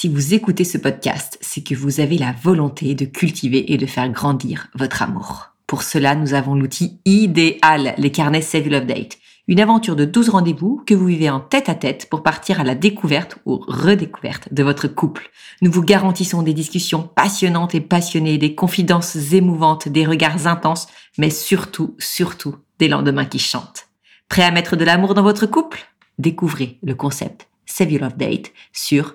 Si vous écoutez ce podcast, c'est que vous avez la volonté de cultiver et de faire grandir votre amour. Pour cela, nous avons l'outil idéal, les carnets Save Love Date. Une aventure de 12 rendez-vous que vous vivez en tête à tête pour partir à la découverte ou redécouverte de votre couple. Nous vous garantissons des discussions passionnantes et passionnées, des confidences émouvantes, des regards intenses, mais surtout, surtout, des lendemains qui chantent. Prêt à mettre de l'amour dans votre couple? Découvrez le concept Save Your Love Date sur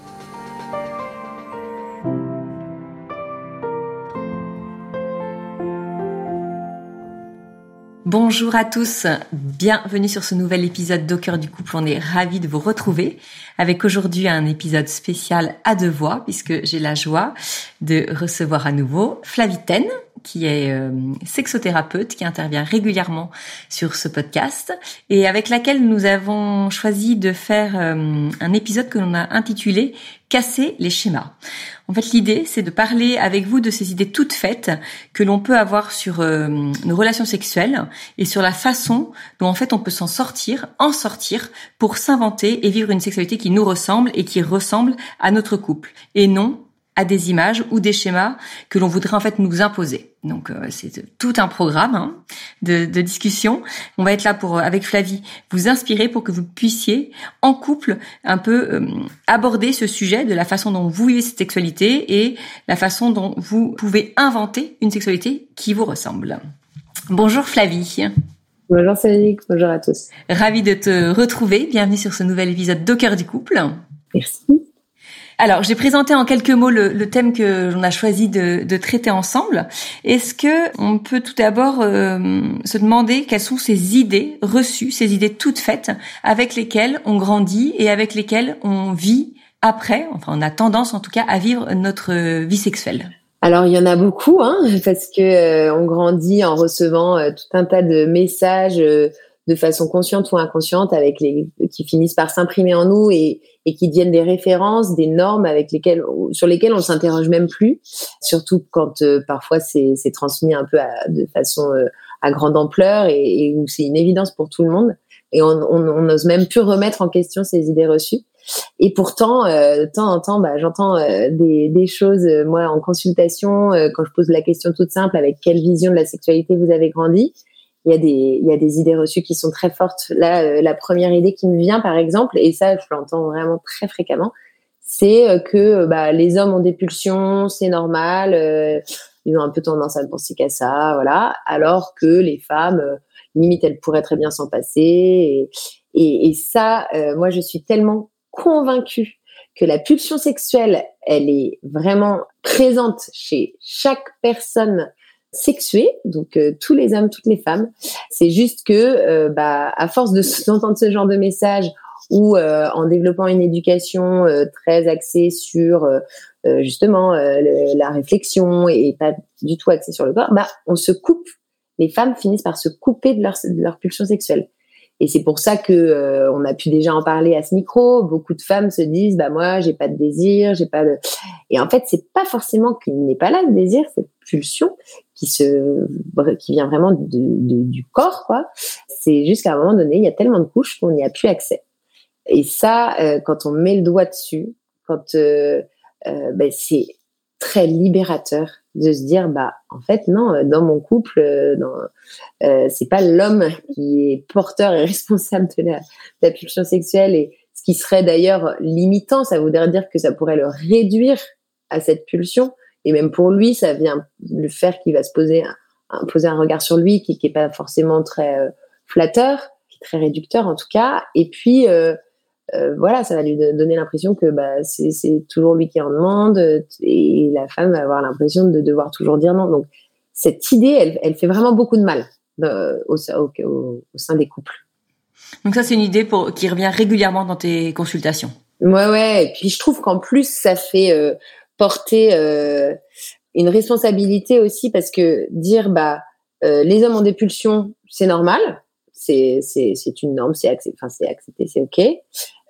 Bonjour à tous, bienvenue sur ce nouvel épisode d'Au du couple. On est ravis de vous retrouver avec aujourd'hui un épisode spécial à deux voix puisque j'ai la joie de recevoir à nouveau Flavitaine qui est euh, sexothérapeute, qui intervient régulièrement sur ce podcast et avec laquelle nous avons choisi de faire euh, un épisode que l'on a intitulé Casser les schémas. En fait, l'idée, c'est de parler avec vous de ces idées toutes faites que l'on peut avoir sur euh, nos relations sexuelles et sur la façon dont en fait on peut s'en sortir, en sortir pour s'inventer et vivre une sexualité qui nous ressemble et qui ressemble à notre couple et non à des images ou des schémas que l'on voudrait en fait nous imposer. Donc euh, c'est tout un programme hein, de, de, discussion. On va être là pour euh, avec Flavie vous inspirer pour que vous puissiez en couple un peu euh, aborder ce sujet de la façon dont vous vivez cette sexualité et la façon dont vous pouvez inventer une sexualité qui vous ressemble. Bonjour Flavie. Bonjour Cédric, bonjour à tous. Ravi de te retrouver. Bienvenue sur ce nouvel épisode cœur du couple. Merci. Alors, j'ai présenté en quelques mots le, thème que l'on a choisi de, traiter ensemble. Est-ce que on peut tout d'abord euh, se demander quelles sont ces idées reçues, ces idées toutes faites avec lesquelles on grandit et avec lesquelles on vit après, enfin on a tendance en tout cas à vivre notre vie sexuelle? Alors il y en a beaucoup, hein, parce que euh, on grandit en recevant euh, tout un tas de messages de façon consciente ou inconsciente avec les qui finissent par s'imprimer en nous et, et qui deviennent des références, des normes avec lesquelles sur lesquelles on s'interroge même plus, surtout quand euh, parfois c'est transmis un peu de façon euh, à grande ampleur et, et où c'est une évidence pour tout le monde. Et on n'ose même plus remettre en question ces idées reçues. Et pourtant, euh, de temps en temps, bah, j'entends euh, des, des, choses, moi, en consultation, quand je pose la question toute simple, avec quelle vision de la sexualité vous avez grandi? Il y a des idées reçues qui sont très fortes. Là, euh, la première idée qui me vient, par exemple, et ça, je l'entends vraiment très fréquemment, c'est euh, que euh, bah, les hommes ont des pulsions, c'est normal, ils ont un peu tendance à ne penser qu'à ça, voilà, alors que les femmes, limite, elles pourraient très bien s'en passer. Et ça, moi, je suis tellement convaincue que la pulsion sexuelle, elle est vraiment présente chez chaque personne sexuée, donc euh, tous les hommes, toutes les femmes. C'est juste que, euh, bah, à force de d'entendre ce genre de message ou euh, en développant une éducation très axée sur justement la réflexion et pas du tout axée sur le corps, bah, on se coupe. Les femmes finissent par se couper de leur, de leur pulsion sexuelle. Et c'est pour ça que euh, on a pu déjà en parler à ce micro. Beaucoup de femmes se disent, bah moi, j'ai pas de désir, j'ai pas de. Et en fait, c'est pas forcément qu'il n'est pas là le désir, cette pulsion qui se, qui vient vraiment de, du corps, quoi. C'est juste qu'à un moment donné, il y a tellement de couches qu'on n'y a plus accès. Et ça, euh, quand on met le doigt dessus, quand euh, ben, c'est très libérateur de se dire bah en fait non euh, dans mon couple euh, dans, euh, c'est pas l'homme qui est porteur et responsable de la, pulsion sexuelle et ce qui serait d'ailleurs limitant. Ça voudrait dire que ça pourrait le réduire à cette pulsion. Et même pour lui ça vient le faire qu'il va se poser un, un regard sur lui qui, qui est pas forcément très flatteur qui est très réducteur en tout cas. Et puis voilà, ça va lui donner l'impression que bah, c'est toujours lui qui en demande et la femme va avoir l'impression de devoir toujours dire non. Donc cette idée, elle, elle fait vraiment beaucoup de mal au, au, au, sein des couples. Donc ça, c'est une idée pour, qui revient régulièrement dans tes consultations. Ouais, ouais. Et puis je trouve qu'en plus, ça fait euh, porter euh, une responsabilité aussi parce que dire bah euh, les hommes ont des pulsions, c'est normal, c'est une norme, c'est accepté, enfin c'est accepté, c'est ok.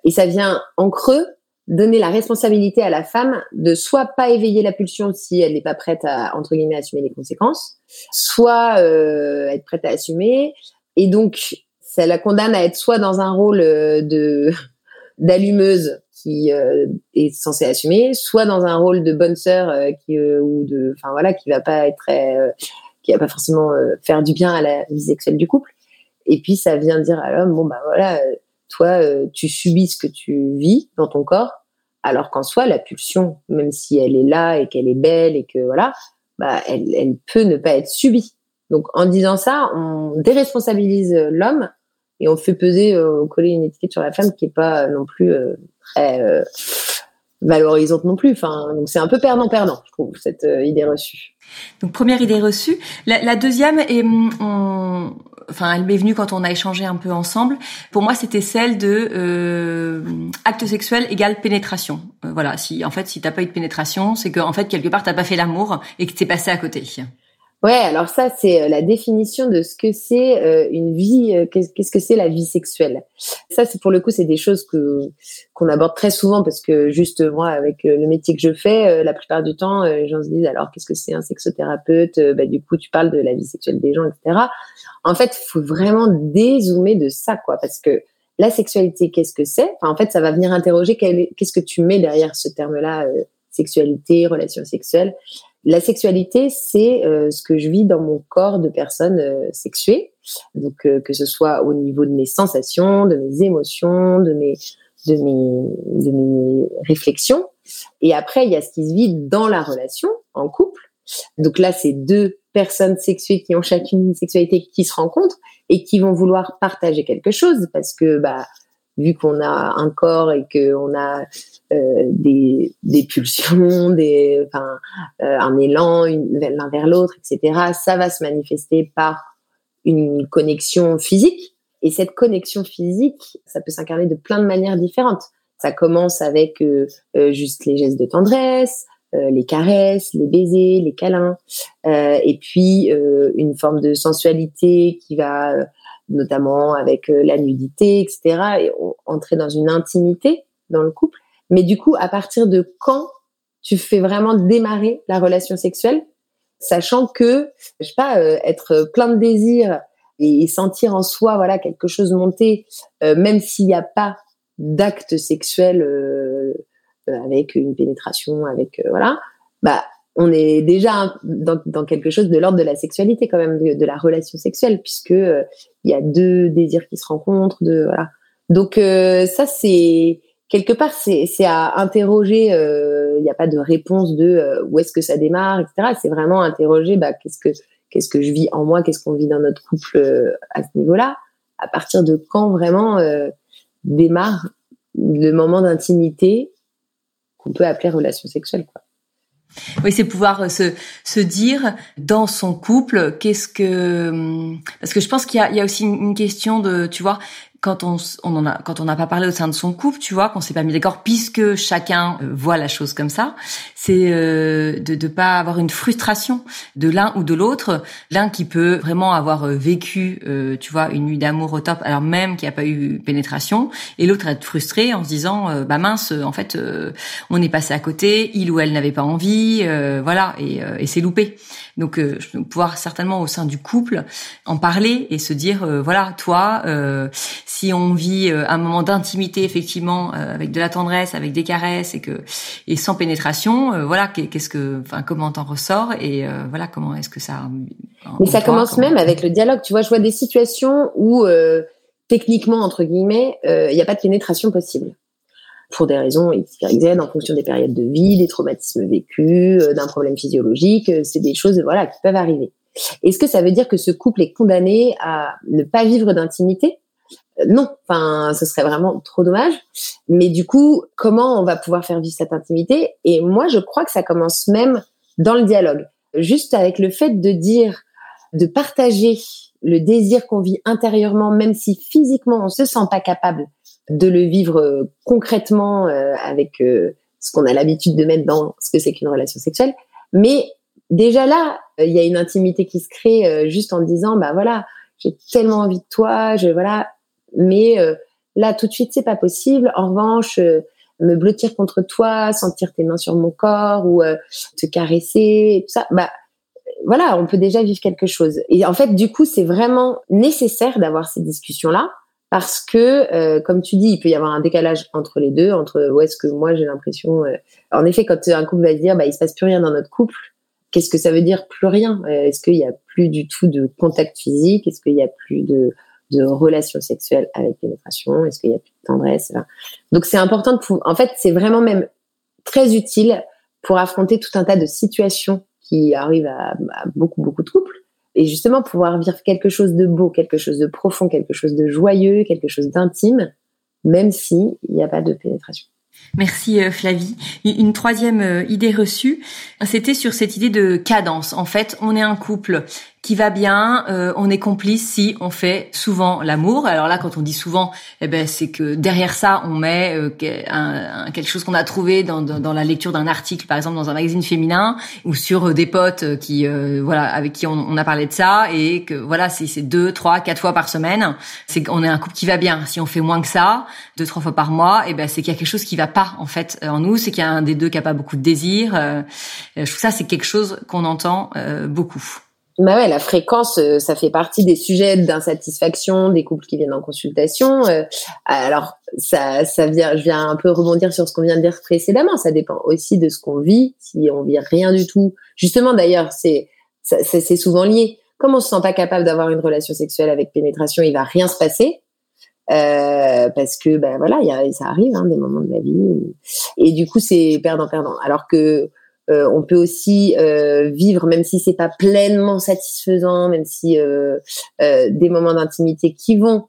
Et ça vient en creux donner la responsabilité à la femme de soit pas éveiller la pulsion si elle n'est pas prête à entre guillemets assumer les conséquences, soit être prête à assumer. Et donc ça la condamne à être soit dans un rôle de d'allumeuse qui euh, est censée assumer, soit dans un rôle de bonne sœur euh, qui euh, ou de, enfin voilà, qui va pas être qui va pas forcément faire du bien à la vie sexuelle du couple. Et puis ça vient dire à l'homme, bon bah voilà, toi tu subis ce que tu vis dans ton corps, alors qu'en soi la pulsion, même si elle est là et qu'elle est belle et que voilà, bah elle, peut ne pas être subie. Donc en disant ça, on déresponsabilise l'homme et on fait peser, euh, coller une étiquette sur la femme qui est pas non plus euh, très euh, valorisante non plus. Enfin, donc c'est un peu perdant-perdant, je trouve, cette idée reçue. Donc première idée reçue. La, deuxième est, hum, enfin, elle m'est venue quand on a échangé un peu ensemble. Pour moi, c'était celle de acte sexuel égale pénétration. voilà, si en fait, si t'as pas eu de pénétration, c'est que en fait quelque part t'as pas fait l'amour et que t'es passé à côté. Ouais, alors ça c'est euh, la définition de ce que c'est euh, une vie, euh, qu'est-ce que c'est la vie sexuelle. Ça c'est pour le coup c'est des choses que qu'on aborde très souvent parce que juste moi avec le métier que je fais, la plupart du temps les gens se disent alors qu'est-ce que c'est un sexothérapeute Bah du coup tu parles de la vie sexuelle des gens etc. En fait il faut vraiment dézoomer de ça quoi parce que la sexualité qu'est-ce que c'est? En fait ça va venir interroger qu'est-ce que tu mets derrière ce terme-là sexualité, relation sexuelle. La sexualité, c'est euh, ce que je vis dans mon corps de personne euh, sexuée. Donc euh, que ce soit au niveau de mes sensations, de mes émotions, de mes de mes de mes réflexions. Et après, il y a ce qui se vit dans la relation en couple. Donc là, c'est deux personnes sexuées qui ont chacune une sexualité qui se rencontrent et qui vont vouloir partager quelque chose parce que bah vu qu'on a un corps et qu'on a euh, des, pulsions, des, enfin, euh, un élan l'un vers l'autre, etc., ça va se manifester par une connexion physique. Et cette connexion physique, ça peut s'incarner de plein de manières différentes. Ça commence avec euh, juste les gestes de tendresse, les caresses, les baisers, les câlins, et puis une forme de sensualité qui va notamment avec la nudité, etc. Et entrer dans une intimité dans le couple. Mais du coup, à partir de quand tu fais vraiment démarrer la relation sexuelle, sachant que, je sais pas, euh, être plein de désir et, sentir en soi, voilà, quelque chose monter, euh, même s'il n'y a pas d'acte sexuel avec une pénétration, avec voilà, bah on est déjà dans, quelque chose de l'ordre de la sexualité quand même, de, la relation sexuelle, puisque euh, il y a deux désirs qui se rencontrent, de voilà. Donc euh, ça c'est quelque part c'est à interroger. Euh, il n'y a pas de réponse de où est-ce que ça démarre, etc. C'est vraiment interroger bah, qu'est-ce que qu'est-ce que je vis en moi, qu'est-ce qu'on vit dans notre couple à ce niveau-là. À partir de quand vraiment démarre le moment d'intimité qu'on peut appeler relation sexuelle, quoi. Oui, c'est pouvoir euh, se, se dire dans son couple qu'est-ce que hum, parce que je pense qu'il y a, y a aussi une question de tu vois quand on, on en a quand on n'a pas parlé au sein de son couple, tu vois, qu'on s'est pas mis d'accord, puisque chacun euh, voit la chose comme ça, c'est euh, de ne pas avoir une frustration de l'un ou de l'autre, l'un qui peut vraiment avoir euh, vécu, tu vois, une nuit d'amour au top, alors même qu'il n'y a pas eu pénétration, et l'autre être frustré en se disant, bah mince, en fait, on est passé à côté, il ou elle n'avait pas envie, voilà, et, et c'est loupé. Donc, pouvoir certainement au sein du couple en parler et se dire, voilà, toi si on vit euh, un moment d'intimité effectivement euh, avec de la tendresse, avec des caresses et que et sans pénétration, euh, voilà, qu'est-ce que, enfin, comment t'en ressort et voilà, comment est-ce que ça. Mais ça commence même avec le dialogue. Tu vois, je vois des situations où techniquement entre guillemets, il n'y a pas de pénétration possible pour des raisons X, Y, Z, en fonction des périodes de vie, des traumatismes vécus, d'un problème physiologique. C'est des choses, voilà, qui peuvent arriver. Est-ce que ça veut dire que ce couple est condamné à ne pas vivre d'intimité? Non, enfin, ce serait vraiment trop dommage. Mais du coup, comment on va pouvoir faire vivre cette intimité? Et moi, je crois que ça commence même dans le dialogue. Juste avec le fait de dire, de partager le désir qu'on vit intérieurement, même si physiquement on se sent pas capable de le vivre euh, concrètement euh, avec euh, ce qu'on a l'habitude de mettre dans ce que c'est qu'une relation sexuelle. Mais déjà là, il y a une intimité qui se crée juste en disant, bah voilà, j'ai tellement envie de toi, je voilà, mais là tout de suite c'est pas possible. En revanche, me blottir contre toi, sentir tes mains sur mon corps ou te caresser, tout ça, bah voilà, on peut déjà vivre quelque chose. Et en fait, du coup, c'est vraiment nécessaire d'avoir ces discussions-là parce que, euh, comme tu dis, il peut y avoir un décalage entre les deux, entre où est-ce que moi j'ai l'impression. Euh, en effet, quand un couple va se dire, bah, il se passe plus rien dans notre couple, qu'est-ce que ça veut dire? Plus rien euh, Est-ce qu'il y a plus du tout de contact physique? Est-ce qu'il y a plus de de relations sexuelles avec pénétration Est-ce qu'il y a plus de tendresse Donc c'est important de pouvoir. En fait, c'est vraiment même très utile pour affronter tout un tas de situations qui arrive à, beaucoup, beaucoup de couples. Et justement, pouvoir vivre quelque chose de beau, quelque chose de profond, quelque chose de joyeux, quelque chose d'intime, même s'il n'y a pas de pénétration. Merci euh, Flavie. Une troisième euh, idée reçue, c'était sur cette idée de cadence. En fait, on est un couple qui va bien, euh, on est complice si on fait souvent l'amour. Alors là, quand on dit souvent, eh ben c'est que derrière ça, on met euh, un, quelque chose qu'on a trouvé dans, dans, la lecture d'un article, par exemple dans un magazine féminin, ou sur euh, des potes qui, voilà, avec qui on, on, a parlé de ça, et que voilà, c'est deux, trois, quatre fois par semaine. C'est qu'on est un couple qui va bien. Si on fait moins que ça, deux, trois fois par mois, eh ben c'est qu'il y a quelque chose qui va pas en fait en nous. C'est qu'il y a un des deux qui a pas beaucoup de désir. je trouve ça c'est quelque chose qu'on entend beaucoup. Bah ouais, la fréquence, euh, ça fait partie des sujets d'insatisfaction des couples qui viennent en consultation. Euh, alors, ça, ça vient, je viens un peu rebondir sur ce qu'on vient de dire précédemment. Ça dépend aussi de ce qu'on vit. Si on vit rien du tout, justement, d'ailleurs, c'est, c'est souvent lié. Comme on se sent pas capable d'avoir une relation sexuelle avec pénétration, il va rien se passer. Euh, parce que ben voilà, y a, ça arrive hein, des moments de la vie et du coup c'est perdant perdant. Alors que euh, on peut aussi euh, vivre, même si c'est pas pleinement satisfaisant, même si euh, des moments d'intimité qui vont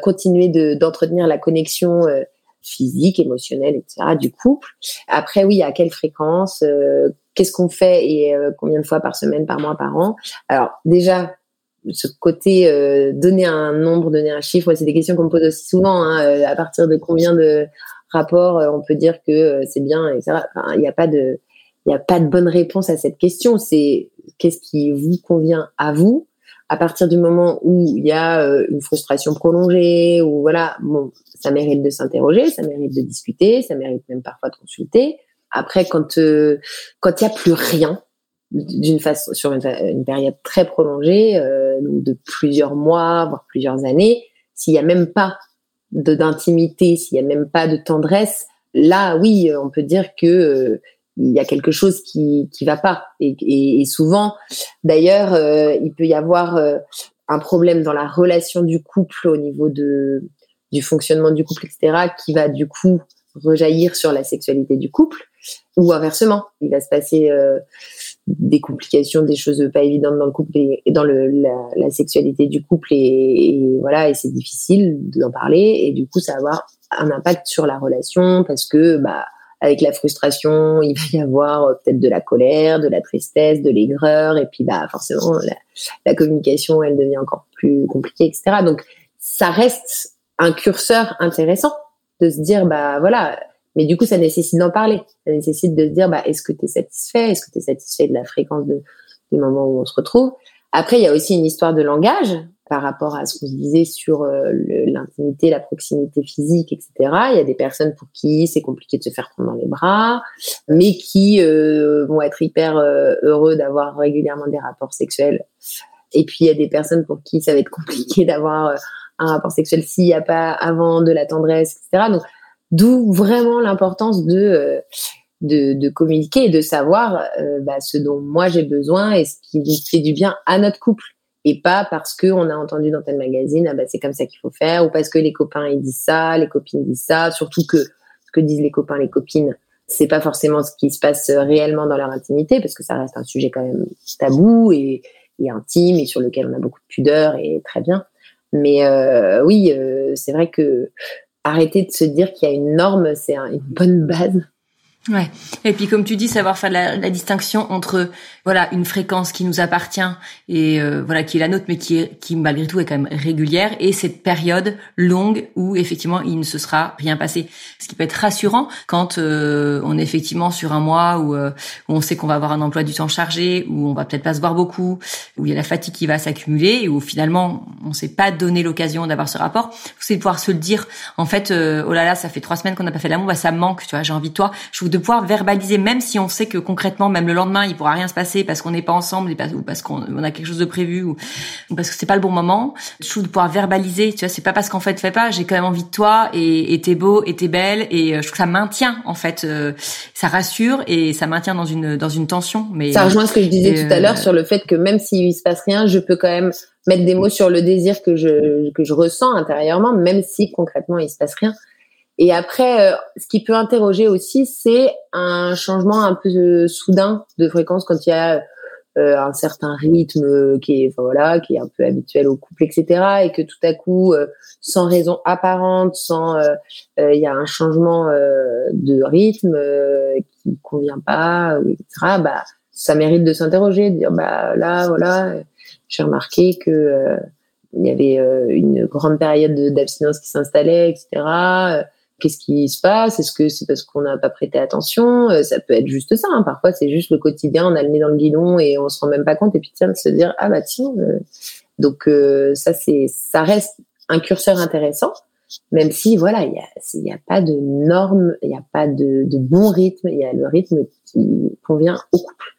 continuer d'entretenir la connexion physique, émotionnelle, etc. du couple. Après, oui, à quelle fréquence Qu'est-ce qu'on fait et combien de fois par semaine, par mois, par an? Alors déjà, ce côté donner un nombre, donner un chiffre, c'est des questions qu'on me pose aussi souvent. Hein, à partir de combien de rapports on peut dire que c'est bien, etc. Il n'y a pas de il n'y a pas de bonne réponse à cette question. C'est qu'est-ce qui vous convient à vous à partir du moment où il y a euh, une frustration prolongée ou voilà, bon, ça mérite de s'interroger, ça mérite de discuter, ça mérite même parfois de consulter. Après, quand euh, quand il y a plus rien d'une façon sur une, période très prolongée, euh, de plusieurs mois voire plusieurs années, s'il y a même pas d'intimité, s'il y a même pas de tendresse, là oui, on peut dire que il y a quelque chose qui qui va pas. Et, souvent d'ailleurs euh, il peut y avoir euh, un problème dans la relation du couple au niveau de du fonctionnement du couple etc qui va du coup rejaillir sur la sexualité du couple ou inversement. Il va se passer euh, des complications des choses pas évidentes dans le couple et, dans le la, la, sexualité du couple et, et voilà et c'est difficile d'en parler et du coup ça va avoir un impact sur la relation parce que bah avec la frustration, il va y avoir euh, peut-être de la colère, de la tristesse, de l'aigreur, et puis bah forcément la, communication, elle devient encore plus compliquée, etc. Donc ça reste un curseur intéressant de se dire bah voilà, mais du coup ça nécessite d'en parler, ça nécessite de se dire bah est-ce que tu es satisfait, est-ce que tu es satisfait de la fréquence de, du moment où on se retrouve? Après il y a aussi une histoire de langage par rapport à ce qu'on disait sur euh, l'intimité, la proximité physique, etc. Il y a des personnes pour qui c'est compliqué de se faire prendre dans les bras, mais qui euh, vont être hyper euh, heureux d'avoir régulièrement des rapports sexuels. Et puis il y a des personnes pour qui ça va être compliqué d'avoir un rapport sexuel s'il n'y a pas avant de la tendresse, etc. Donc d'où vraiment l'importance de de, de, communiquer et de savoir bah, ce dont moi j'ai besoin et ce qui fait du bien à notre couple et pas parce que on a entendu dans tel magazine ah bah c'est comme ça qu'il faut faire ou parce que les copains ils disent ça, les copines disent ça, surtout que ce que disent les copains les copines c'est pas forcément ce qui se passe réellement dans leur intimité parce que ça reste un sujet quand même tabou et, et intime et sur lequel on a beaucoup de pudeur et très bien. Mais oui, c'est vrai que arrêter de se dire qu'il y a une norme, c'est une bonne base Ouais. Et puis comme tu dis, savoir faire la, la, distinction entre voilà une fréquence qui nous appartient et euh, voilà qui est la nôtre, mais qui est, qui malgré tout est quand même régulière, et cette période longue où effectivement il ne se sera rien passé. Ce qui peut être rassurant quand euh, on est effectivement sur un mois où, euh, où on sait qu'on va avoir un emploi du temps chargé, où on va peut-être pas se voir beaucoup, où il y a la fatigue qui va s'accumuler, et où finalement on s'est pas donné l'occasion d'avoir ce rapport. C'est pouvoir se le dire. En fait, oh là là, ça fait trois semaines qu'on n'a pas fait l'amour, bah ça me manque, tu vois. J'ai envie de toi. De pouvoir verbaliser, même si on sait que concrètement, même le lendemain, il pourra rien se passer parce qu'on n'est pas ensemble ou parce qu'on a quelque chose de prévu ou, parce que c'est pas le bon moment. Je trouve de pouvoir verbaliser, tu vois, c'est pas parce qu'en fait, fais pas, j'ai quand même envie de toi et t'es beau et t'es belle et euh, je trouve que ça maintient en fait, euh, ça rassure et ça maintient dans une dans une tension. Mais ça rejoint ce que je disais tout à l'heure sur le fait que même s'il se passe rien, je peux quand même mettre des mots sur le désir que je que je ressens intérieurement, même si concrètement il se passe rien. Et après, euh, ce qui peut interroger aussi, c'est un changement un peu euh, soudain de fréquence quand il y a euh, un certain rythme qui est, voilà, qui est un peu habituel au couple, etc. Et que tout à coup, sans raison apparente, sans, il y a un changement de rythme qui convient pas, etc. Bah, ça mérite de s'interroger, de dire, bah là, voilà, j'ai remarqué que il y avait une grande période d'abstinence qui s'installait, etc qu'est-ce qui se passe? Est-ce que c'est parce qu'on n'a pas prêté attention? Euh, Ça peut être juste ça. Hein. Parfois, c'est juste le quotidien, on a le nez dans le guidon et on se rend même pas compte. Et puis tiens, de se dire ah bah tiens. Euh. Donc euh, ça c'est ça reste un curseur intéressant, même si voilà il y a a pas de normes, il n'y a pas de bon rythme, il y a le rythme qui convient au couple.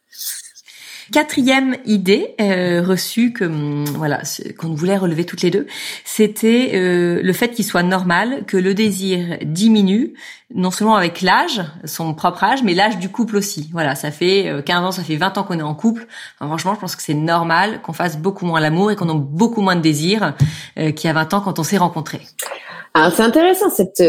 Quatrième idée euh, reçue que hum, voilà qu'on voulait relever toutes les deux, c'était euh, le fait qu'il soit normal que le désir diminue non seulement avec l'âge, son propre âge, mais l'âge du couple aussi. Voilà, ça fait 15 euh, ans, ça fait 20 ans qu'on est en couple. franchement, je pense que c'est normal qu'on fasse beaucoup moins l'amour et qu'on ait beaucoup moins de désir qu'il y a 20 ans quand on s'est rencontrés. Alors c'est intéressant cette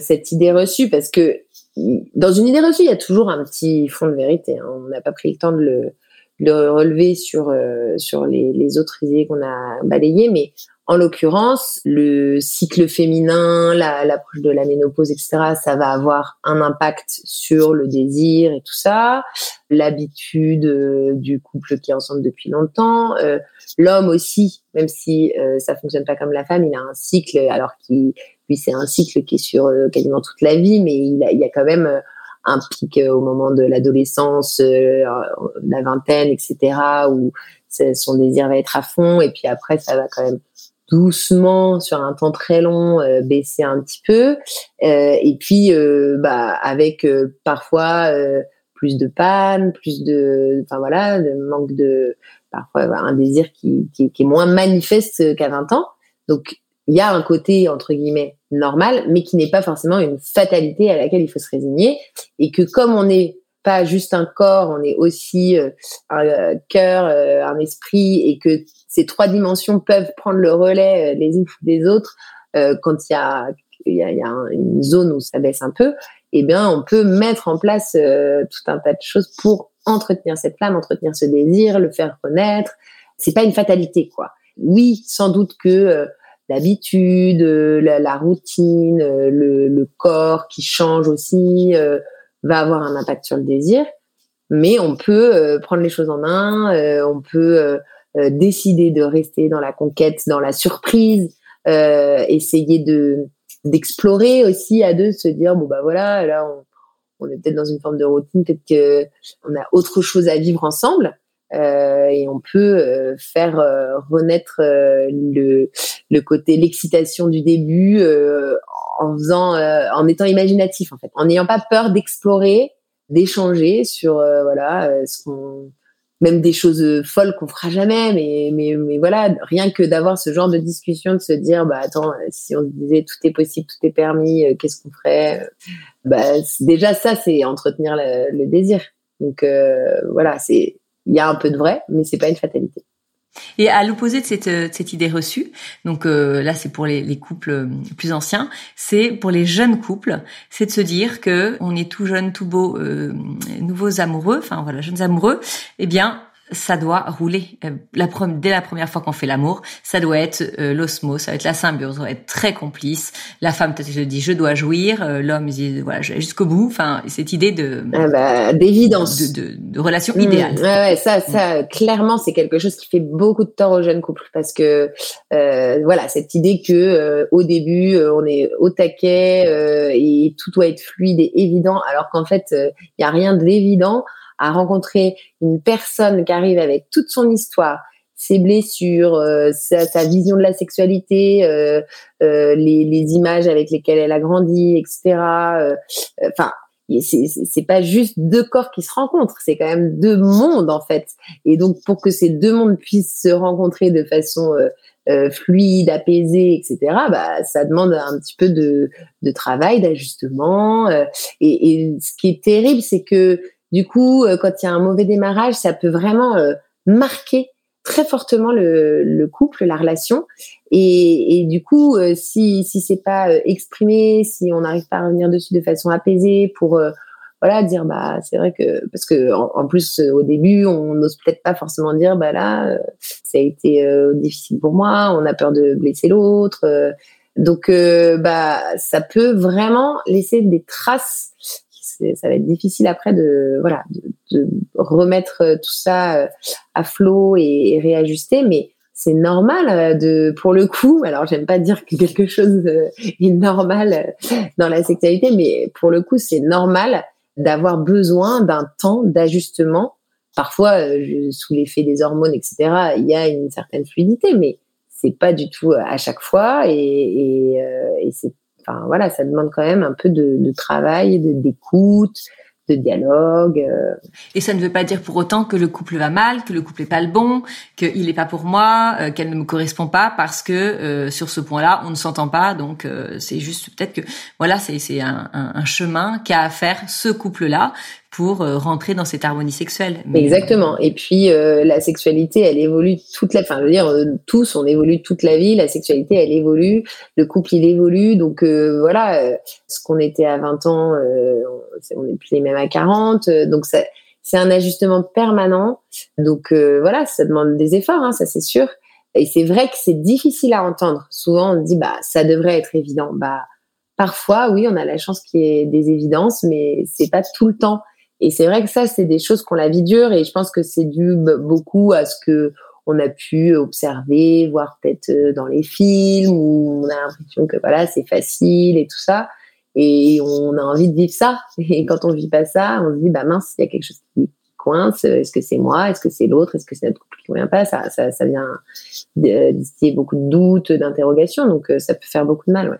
cette idée reçue parce que dans une idée reçue, il y a toujours un petit fond de vérité. Hein. On n'a pas pris le temps de le le relever sur euh, sur les, les, autres idées qu'on a balayées, mais en l'occurrence, le cycle féminin, l'approche de la ménopause, etc., ça va avoir un impact sur le désir et tout ça, l'habitude euh, du couple qui est ensemble depuis longtemps, euh, l'homme aussi, même si ça fonctionne pas comme la femme, il a un cycle, alors qu'il, lui, c'est un cycle qui est sur quasiment toute la vie, mais il, a, il y a quand même un pic euh, au moment de l'adolescence, euh, la vingtaine, etc., où son désir va être à fond, et puis après, ça va quand même doucement sur un temps très long euh, baisser un petit peu et puis bah avec parfois plus de panne plus de enfin voilà manque de parfois un désir qui, qui, qui est moins manifeste qu'à 20 ans donc il y a un côté entre guillemets normal, mais qui n'est pas forcément une fatalité à laquelle il faut se résigner, et que comme on n'est pas juste un corps, on est aussi euh, un euh, cœur, euh, un esprit, et que ces trois dimensions peuvent prendre le relais les unes des autres quand il y a, une zone où ça baisse un peu, eh bien, on peut mettre en place tout un tas de choses pour entretenir cette flamme, entretenir ce désir, le faire connaître. C'est pas une fatalité, quoi. Oui, sans doute que l'habitude, euh, la, routine, euh, le, corps qui change aussi euh, va avoir un impact sur le désir. Mais on peut prendre les choses en main, on peut décider de rester dans la conquête, dans la surprise, essayer de d'explorer aussi à deux, de se dire bon bah voilà, là on, on est peut-être dans une forme de routine, peut-être que on a autre chose à vivre ensemble. Euh, et on peut euh, faire euh, renaître le, le côté l'excitation du début en faisant en étant imaginatif en fait. En n'ayant pas peur d'explorer d'échanger sur voilà même des choses folles qu'on fera jamais mais mais mais voilà rien que d'avoir ce genre de discussion de se dire bah attends si on se disait tout est possible tout est permis qu'est-ce qu'on ferait bah déjà ça c'est entretenir le, désir. Donc voilà c'est il y a un peu de vrai, mais c'est pas une fatalité. Et à l'opposé de cette, euh, cette, idée reçue, donc euh, là c'est pour les, les, couples euh, plus anciens, c'est pour les jeunes couples, c'est de se dire que on est tout jeune, tout beau, nouveaux amoureux, enfin voilà, jeunes amoureux, eh bien ça doit rouler. Euh, la dès la première fois qu'on fait l'amour, ça doit être euh, l'osmose, ça va être la symbiose, ça doit être très complice. La femme peut-être se dit je dois jouir, euh, l'homme dit voilà jusqu'au bout. Enfin cette idée de ah bah, d'évidence, de, de, de, relation mmh. idéale. ouais, ouais, ça, ça clairement c'est quelque chose qui fait beaucoup de tort aux jeunes couples parce que voilà cette idée que au début on est au taquet et tout doit être fluide et évident alors qu'en fait il y a rien d'évident à rencontrer une personne qui arrive avec toute son histoire, ses blessures, euh, sa, vision de la sexualité, euh, euh, les, images avec lesquelles elle a grandi, etc. Enfin, c'est pas juste deux corps qui se rencontrent, c'est quand même deux mondes en fait. Et donc pour que ces deux mondes puissent se rencontrer de façon fluide, apaisée, etc. Bah, ça demande un petit peu de, travail, d'ajustement. et, et, ce qui est terrible, c'est que du coup, euh, quand il y a un mauvais démarrage, ça peut vraiment euh, marquer très fortement le, couple, la relation. Et, du coup, euh, si si c'est pas exprimé, si on n'arrive pas à revenir dessus de façon apaisée pour voilà dire bah c'est vrai que parce que en, plus au début on n'ose peut-être pas forcément dire bah là ça a été difficile pour moi, on a peur de blesser l'autre. donc bah ça peut vraiment laisser des traces ça va être difficile après de voilà de, remettre euh, tout ça euh, à flot et, réajuster, mais c'est normal euh, de pour le coup. Alors j'aime pas dire que quelque chose est normal dans la sexualité, mais pour le coup c'est normal d'avoir besoin d'un temps d'ajustement. Parfois, sous l'effet des hormones, etc., il y a une certaine fluidité, mais c'est pas du tout à chaque fois et, et, et c'est Enfin voilà, ça demande quand même un peu de, de travail, d'écoute, de, dialogue. Euh. Et ça ne veut pas dire pour autant que le couple va mal, que le couple est pas le bon, qu'il n'est pas pour moi, euh, qu'elle ne me correspond pas parce que euh, sur ce point-là, on ne s'entend pas. Donc c'est juste peut-être que voilà, c'est un, un, un, chemin qu'a à faire ce couple-là pour euh, rentrer dans cette harmonie sexuelle. Exactement. Et puis euh, la sexualité, elle évolue toute la. Enfin, je veux dire, euh, tous, on évolue toute la vie. La sexualité, elle évolue. Le couple, il évolue. Donc voilà, ce qu'on était à 20 ans, on n'est plus les mêmes à 40. donc c'est un ajustement permanent. Donc voilà, ça demande des efforts, hein, ça c'est sûr. Et c'est vrai que c'est difficile à entendre. Souvent, on dit bah ça devrait être évident. Bah parfois, oui, on a la chance qu'il y ait des évidences, mais c'est pas tout le temps. Et c'est vrai que ça, c'est des choses qu'on la vie dure et je pense que c'est dû beaucoup à ce que on a pu observer, voir peut-être euh, dans les films où on a l'impression que voilà, c'est facile et tout ça. Et on a envie de vivre ça. Et quand on vit pas ça, on se dit, bah mince, il y a quelque chose qui coince. Est-ce que c'est moi? Est-ce que c'est l'autre? Est-ce que c'est notre couple qui convient pas? Ça, vient distiller beaucoup de doutes, d'interrogations. Donc, euh, ça peut faire beaucoup de mal, ouais.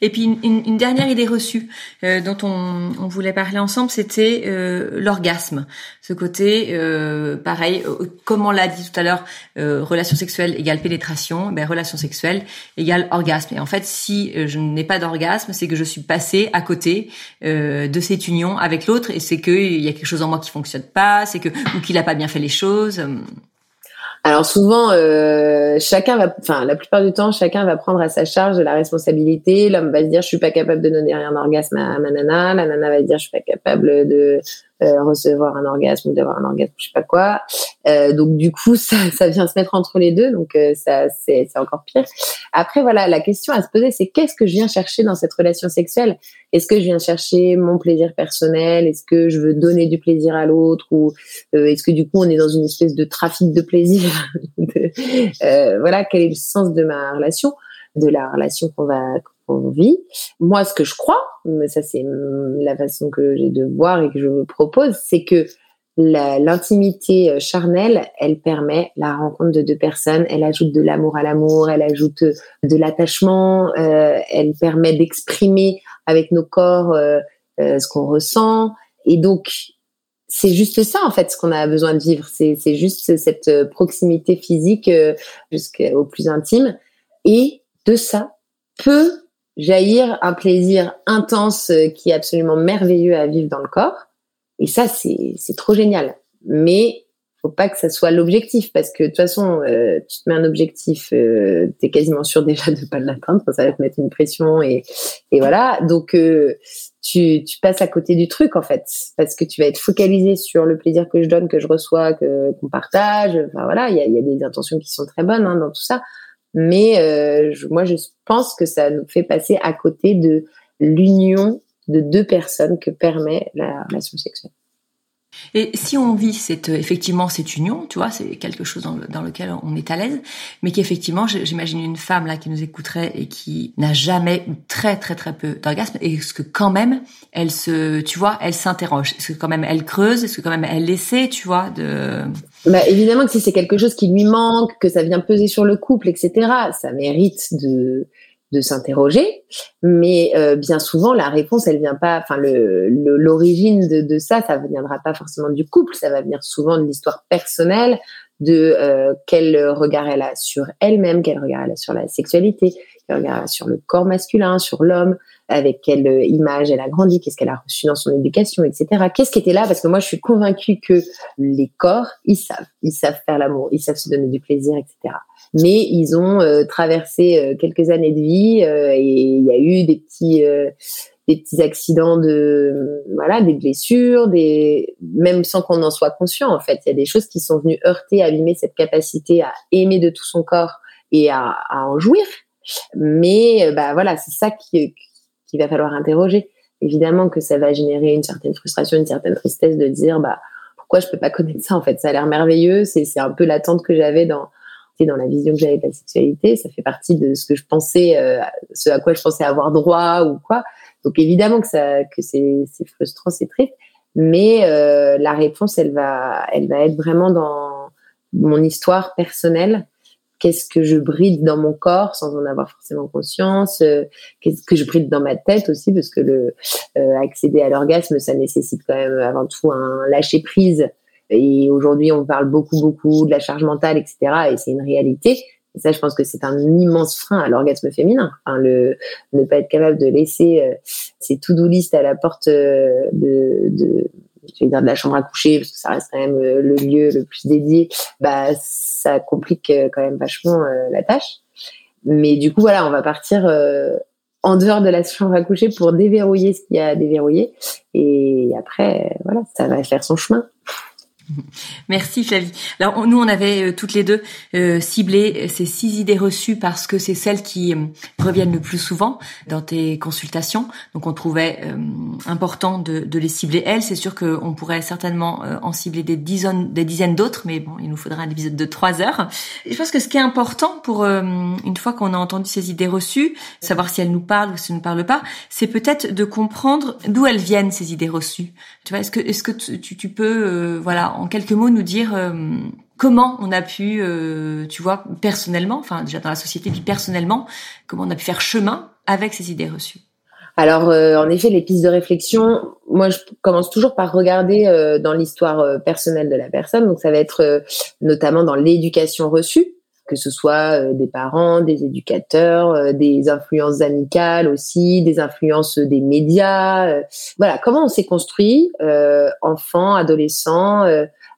Et puis une, dernière idée reçue euh, dont on, voulait parler ensemble, c'était euh, l'orgasme. Ce côté, euh, pareil, comme on l'a dit tout à l'heure, relation sexuelle égale pénétration, ben relation sexuelle égale orgasme. Et en fait, si je n'ai pas d'orgasme, c'est que je suis passée à côté de cette union avec l'autre, et c'est qu'il y a quelque chose en moi qui fonctionne pas, c'est que ou qu'il a pas bien fait les choses. Alors souvent, euh, chacun va, enfin la plupart du temps, chacun va prendre à sa charge la responsabilité. L'homme va se dire je suis pas capable de donner un orgasme à ma nana, la nana va se dire je suis pas capable de euh, recevoir un orgasme ou d'avoir un orgasme, je sais pas quoi. Euh, donc du coup, ça, ça vient se mettre entre les deux, donc ça c'est encore pire. Après voilà, la question à se poser, c'est qu'est-ce que je viens chercher dans cette relation sexuelle? Est-ce que je viens chercher mon plaisir personnel? Est-ce que je veux donner du plaisir à l'autre? Ou est-ce que du coup on est dans une espèce de trafic de plaisir? Voilà, quel est le sens de ma relation de la relation qu'on va vit? Moi, ce que je crois, mais ça c'est la façon que j'ai de voir et que je vous propose, c'est que l'intimité euh, charnelle, elle permet la rencontre de deux personnes, elle ajoute de l'amour à l'amour, elle ajoute euh, de l'attachement, euh, elle permet d'exprimer avec nos corps ce qu'on ressent. Et donc, c'est juste ça en fait ce qu'on a besoin de vivre. C'est juste cette proximité physique jusqu'au plus intime. Et de ça peut jaillir un plaisir intense euh, qui est absolument merveilleux à vivre dans le corps. Et ça, c'est trop génial. Mais faut pas que ça soit l'objectif parce que de toute façon, euh, tu te mets un objectif, euh, tu es quasiment sûr déjà de pas l'atteindre, ça va te mettre une pression et, voilà. Donc euh, tu, passes à côté du truc en fait parce que tu vas être focalisé sur le plaisir que je donne, que je reçois, que qu'on partage. Enfin voilà, il y a, des intentions qui sont très bonnes hein, dans tout ça, mais moi je pense que ça nous fait passer à côté de l'union de deux personnes que permet la relation sexuelle. Et si on vit cette, effectivement cette union, tu vois, c'est quelque chose dans, dans, lequel on est à l'aise, mais qu'effectivement, j'imagine une femme là qui nous écouterait et qui n'a jamais très très très peu d'orgasme, et est-ce que quand même elle se, tu vois, elle s'interroge, est-ce que quand même elle creuse, est-ce que quand même elle essaie, tu vois, de. Bah, évidemment que si c'est quelque chose qui lui manque, que ça vient peser sur le couple, etc., ça mérite de de s'interroger, mais euh, bien souvent la réponse elle vient pas, enfin l'origine de, de, ça, ça ne viendra pas forcément du couple, ça va venir souvent de l'histoire personnelle, de euh, quel regard elle a sur elle-même, quel regard elle a sur la sexualité, sur le corps masculin, sur l'homme, avec quelle image elle a grandi, qu'est-ce qu'elle a reçu dans son éducation, etc. Qu'est-ce qui était là? Parce que moi je suis convaincue que les corps, ils savent, ils savent faire l'amour, ils savent se donner du plaisir, etc mais ils ont euh, traversé euh, quelques années de vie euh, et il y a eu des petits des petits accidents de voilà des blessures des même sans qu'on en soit conscient en fait. Il y a des choses qui sont venues heurter abîmer cette capacité à aimer de tout son corps et à en jouir mais bah voilà c'est ça qui qu'il va falloir interroger évidemment que ça va générer une certaine frustration une certaine tristesse de dire bah pourquoi je peux pas connaître ça en fait? Ça a l'air merveilleux c'est un peu l'attente que j'avais dans dans la vision que j'avais de la sexualité. Ça fait partie de ce que je pensais, euh, ce à quoi je pensais avoir droit ou quoi. Donc évidemment que que c'est, frustrant, c'est triste. Mais euh, la réponse, elle va, elle va être vraiment dans mon histoire personnelle. Qu'est-ce que je bride dans mon corps sans en avoir forcément conscience euh, Qu'est-ce que je bride dans ma tête aussi Parce que le euh, accéder à l'orgasme, ça nécessite quand même avant tout un lâcher prise et aujourd'hui, on parle beaucoup, beaucoup de la charge mentale, etc. Et c'est une réalité. Et ça, je pense que c'est un immense frein à l'orgasme féminin. Enfin, le ne pas être capable de laisser euh, ses to-do à la porte euh, de, de je vais dire de la chambre à coucher parce que ça reste quand même euh, le lieu le plus dédié. Bah, ça complique quand même vachement la tâche. Mais du coup, voilà, on va partir en dehors de la chambre à coucher pour déverrouiller ce qu'il y a à déverrouiller. Et après, voilà, ça va faire son chemin. Merci Flavie. Alors nous on avait euh, toutes les deux euh, ciblé ces six idées reçues parce que c'est celles qui euh, reviennent le plus souvent dans tes consultations. Donc on trouvait important de, les cibler elles. C'est sûr qu'on pourrait certainement en cibler des dizaines, des dizaines d'autres, mais bon, il nous faudra un épisode de trois heures. je pense que ce qui est important pour une fois qu'on a entendu ces idées reçues, savoir si elles nous parlent ou si elles ne parlent pas, c'est peut-être de comprendre d'où elles viennent ces idées reçues. Tu vois, est-ce que est-ce que tu, tu peux voilà en quelques mots nous dire euh, comment on a pu, euh, tu vois, personnellement, enfin déjà dans la société, puis personnellement, comment on a pu faire chemin avec ces idées reçues alors, euh, en effet, les pistes de réflexion, moi, je commence toujours par regarder dans l'histoire personnelle de la personne. Donc, ça va être notamment dans l'éducation reçue, que ce soit des parents, des éducateurs, des influences amicales aussi, des influences des médias. voilà, comment on s'est construit, enfant, adolescent,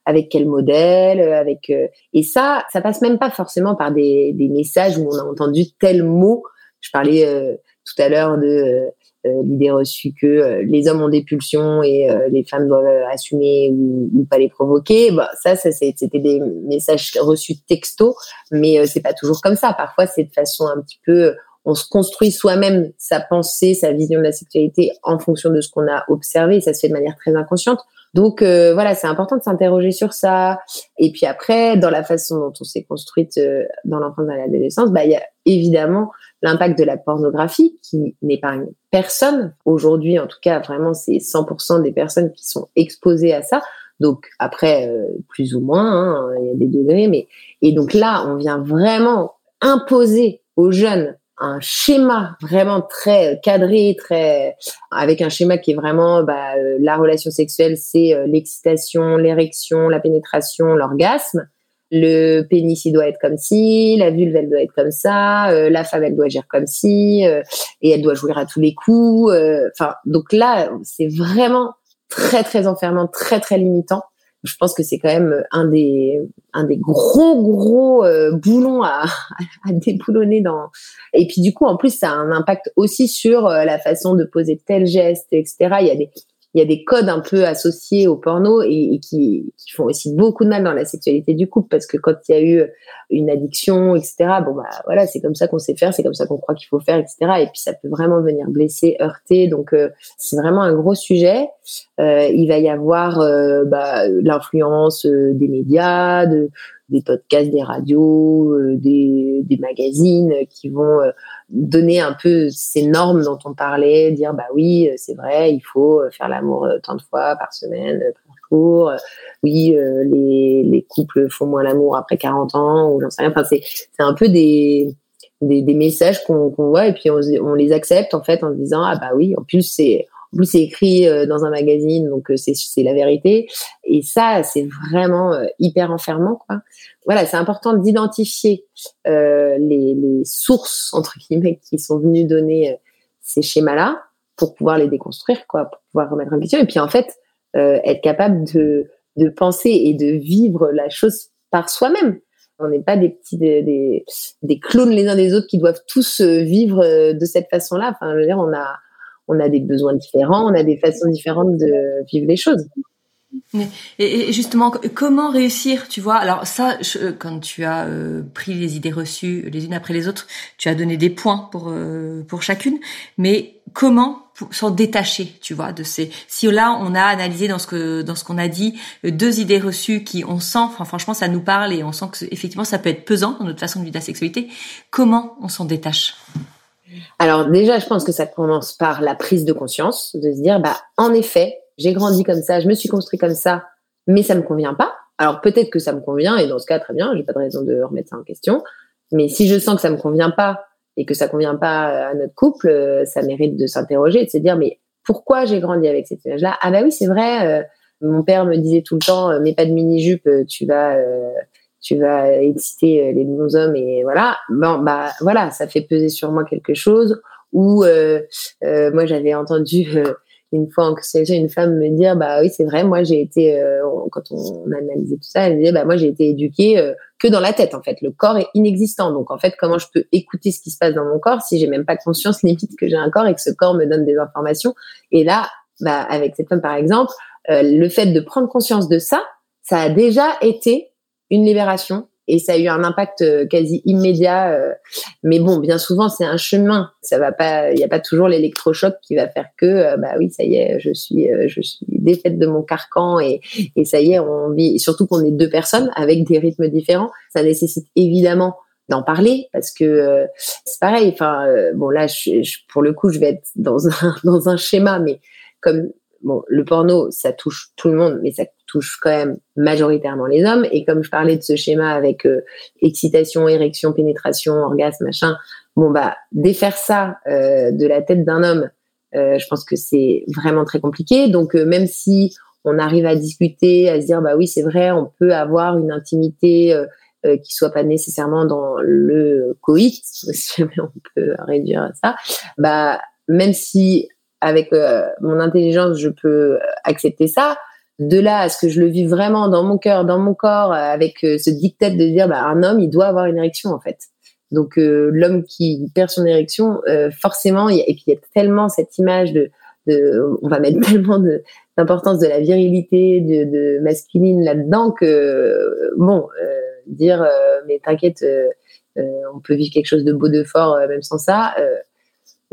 avec quel modèle, euh, avec euh, et ça, ça passe même pas forcément par des, messages où on a entendu tel mot. Je parlais euh, tout à l'heure de l'idée reçue que les hommes ont des pulsions et les femmes doivent assumer ou, pas les provoquer. Bah, ça, ça c'était des messages reçus texto, mais c'est pas toujours comme ça. Parfois, c'est de façon un petit peu on se construit soi-même sa pensée, sa vision de la sexualité en fonction de ce qu'on a observé. Et ça se fait de manière très inconsciente. Donc euh, voilà, c'est important de s'interroger sur ça. Et puis après, dans la façon dont on s'est construite euh, dans l'enfance et l'adolescence, bah il y a évidemment l'impact de la pornographie qui n'épargne personne. Aujourd'hui, en tout cas, vraiment, c'est 100% des personnes qui sont exposées à ça. Donc après, euh, plus ou moins, hein, il y a des degrés, mais et donc là, on vient vraiment imposer aux jeunes un schéma vraiment très cadré, très avec un schéma qui est vraiment bah, euh, la relation sexuelle, c'est euh, l'excitation, l'érection, la pénétration, l'orgasme. Le pénis, il doit être comme ci, la vulve, elle doit être comme ça, euh, la femme, elle doit agir comme ci, et elle doit jouir à tous les coups. Enfin, donc là, c'est vraiment très, très enfermant, très, très limitant. Je pense que c'est quand même un des un des gros gros boulons à, déboulonner dans et puis du coup en plus ça a un impact aussi sur la façon de poser tel geste etc il y a des il y a des codes un peu associés au porno et, qui, font aussi beaucoup de mal dans la sexualité du couple parce que quand il y a eu une addiction, etc. Bon bah voilà, c'est comme ça qu'on sait faire, c'est comme ça qu'on croit qu'il faut faire, etc. Et puis ça peut vraiment venir blesser, heurter. Donc euh, c'est vraiment un gros sujet. Euh, il va y avoir euh, bah, l'influence euh, des médias, de, des podcasts, des radios, des, magazines qui vont donner un peu ces normes dont on parlait, dire bah oui, c'est vrai, il faut faire l'amour tant de fois par semaine, par jour. Oui, les, les couples font moins l'amour après 40 ans ou j'en sais rien. Enfin, c'est un peu des des, messages qu'on voit et puis on, on, les accepte en fait en se disant ah bah oui en plus c'est en c'est écrit euh, dans un magazine, donc euh, c'est la vérité. Et ça, c'est vraiment euh, hyper enfermant, quoi. Voilà, c'est important d'identifier les, sources entre guillemets qui sont venues donner ces schémas-là pour pouvoir les déconstruire, quoi, pour pouvoir remettre en question. Et puis en fait, être capable de, penser et de vivre la chose par soi-même. On n'est pas des petits des, des, clones les uns des autres qui doivent tous vivre de cette façon-là. Enfin, je veux dire, on a on a des besoins différents, on a des façons différentes de vivre les choses. Et, justement, comment réussir, tu vois? Alors ça, quand tu as euh, pris les idées reçues les unes après les autres, tu as donné des points pour euh, pour chacune. Mais comment s'en détacher, tu vois, de ces. Si là on a analysé dans ce que dans ce qu'on a dit euh, deux idées reçues qui on sent, franchement, ça nous parle et on sent que effectivement ça peut être pesant dans notre façon de vivre la sexualité. Comment on s'en détache? Alors déjà, je pense que ça commence par la prise de conscience, de se dire, bah en effet, j'ai grandi comme ça, je me suis construit comme ça, mais ça me convient pas. Alors peut-être que ça me convient et dans ce cas, très bien, j'ai pas de raison de remettre ça en question. Mais si je sens que ça me convient pas et que ça convient pas à notre couple, euh, ça mérite de s'interroger, de se dire, mais pourquoi j'ai grandi avec cette image-là Ah bah oui, c'est vrai. Euh, mon père me disait tout le temps, euh, mets pas de mini jupe, tu vas tu vas exciter euh, les bons hommes et voilà. Bon, bah voilà, ça fait peser sur moi quelque chose. Ou euh, euh, moi j'avais entendu une fois en consultation une femme me dire bah oui c'est vrai moi j'ai été quand on, a analysé tout ça elle disait bah moi j'ai été éduquée que dans la tête en fait le corps est inexistant donc en fait comment je peux écouter ce qui se passe dans mon corps si j'ai même pas conscience limite que j'ai un corps et que ce corps me donne des informations? Et là bah avec cette femme par exemple le fait de prendre conscience de ça ça a déjà été une libération et ça a eu un impact euh, quasi immédiat. Euh, mais bon, bien souvent, c'est un chemin. Ça va pas, il n'y a pas toujours l'électrochoc qui va faire que, euh, bah oui, ça y est, je suis, je suis défaite de mon carcan et, et ça y est, on vit. Surtout qu'on est deux personnes avec des rythmes différents, ça nécessite évidemment d'en parler parce que c'est pareil. Enfin, bon là, pour le coup, je vais être dans un dans un schéma, mais comme bon, le porno, ça touche tout le monde, mais ça touche quand même majoritairement les hommes. Et comme je parlais de ce schéma avec euh, excitation, érection, pénétration, orgasme, machin, bon bah défaire ça euh, de la tête d'un homme, euh, je pense que c'est vraiment très compliqué. Donc même si on arrive à discuter, à se dire bah oui c'est vrai, on peut avoir une intimité qui soit pas nécessairement dans le coït, si on peut réduire ça, bah même si avec euh, mon intelligence, je peux accepter ça. De là à ce que je le vis vraiment dans mon cœur, dans mon corps, euh, avec euh, ce dictat de dire, bah, un homme, il doit avoir une érection en fait. Donc l'homme qui perd son érection, forcément, et puis il y a tellement cette image de, on va mettre tellement d'importance de, la virilité, de masculine là-dedans que bon, dire mais t'inquiète, on peut vivre quelque chose de beau, de fort même sans ça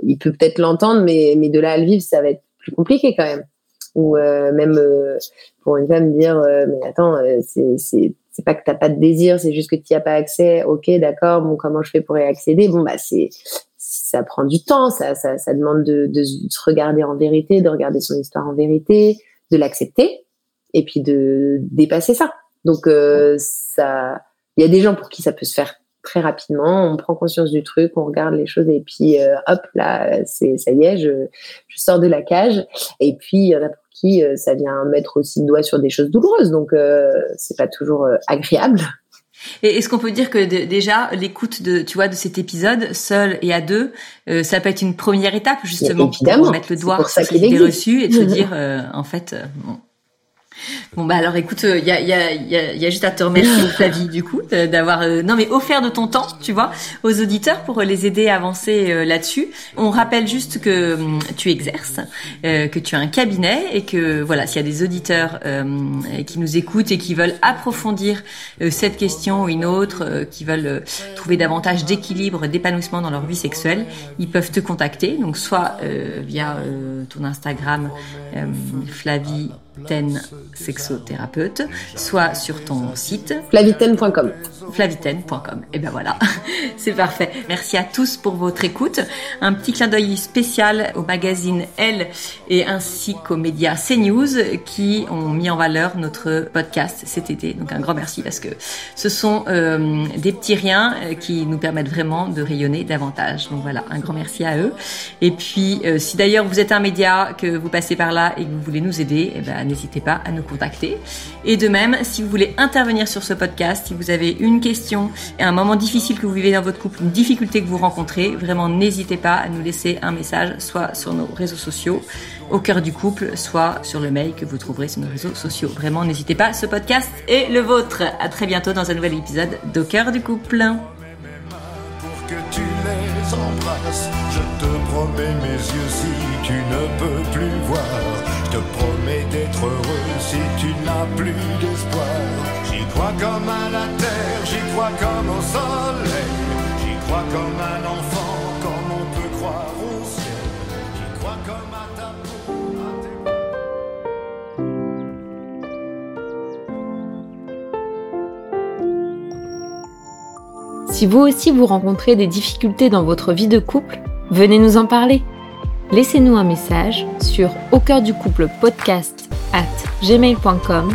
il peut peut-être l'entendre, mais, mais de là à le vivre, ça va être plus compliqué quand même. Ou euh, même euh, pour une femme dire, euh, mais attends, c'est c'est pas que t'as pas de désir, c'est juste que tu n'y as pas accès. Ok, d'accord. Bon, comment je fais pour y accéder? Bon, bah c'est ça prend du temps, ça, ça, ça demande de, de, se regarder en vérité, de regarder son histoire en vérité, de l'accepter et puis de dépasser ça. Donc ça, il y a des gens pour qui ça peut se faire très rapidement, on prend conscience du truc, on regarde les choses et puis euh, hop là, c'est ça y est, je, je, sors de la cage. Et puis il y en a pour qui euh, ça vient mettre aussi le doigt sur des choses douloureuses, donc euh, c'est pas toujours agréable. Et est-ce qu'on peut dire que déjà l'écoute de tu vois de cet épisode seul et à deux, ça peut être une première étape justement pour mettre le doigt sur ce qui est reçu et de se dire en fait bon Bon bah alors écoute, il y, a, y, a, y, a, juste à te remercier Flavie du coup d'avoir non mais offert de ton temps, tu vois, aux auditeurs pour les aider à avancer là-dessus. On rappelle juste que hum, tu exerces, que tu as un cabinet et que voilà, s'il y a des auditeurs qui nous écoutent et qui veulent approfondir cette question ou une autre, qui veulent trouver davantage d'équilibre, d'épanouissement dans leur vie sexuelle, ils peuvent te contacter. Donc soit via ton Instagram Flavie sexothérapeute, soit sur ton site flaviten.com. Flaviten.com. Et ben voilà, c'est parfait. Merci à tous pour votre écoute. Un petit clin d'œil spécial au magazine Elle et ainsi qu'aux médias CNews qui ont mis en valeur notre podcast cet été. Donc un grand merci parce que ce sont euh, des petits riens euh, qui nous permettent vraiment de rayonner davantage. Donc voilà, un grand merci à eux. Et puis euh, si d'ailleurs vous êtes un média, que vous passez par là et que vous voulez nous aider, eh ben n'hésitez pas à nous contacter. Et de même, si vous voulez intervenir sur ce podcast, si vous avez une question et un moment difficile que vous vivez dans votre couple, une difficulté que vous rencontrez, vraiment n'hésitez pas à nous laisser un message, soit sur nos réseaux sociaux, au cœur du couple, soit sur le mail que vous trouverez sur nos réseaux sociaux. Vraiment, n'hésitez pas, ce podcast est le vôtre. À très bientôt dans un nouvel épisode d'Au cœur du couple. J'y crois comme à la terre, j'y crois comme au soleil. J'y crois comme un enfant, comme on peut croire au ciel. J'y crois comme à ta peau. à tes- Si vous aussi vous rencontrez des difficultés dans votre vie de couple, venez nous en parler. Laissez-nous un message sur au cœur du couple podcast at gmail.com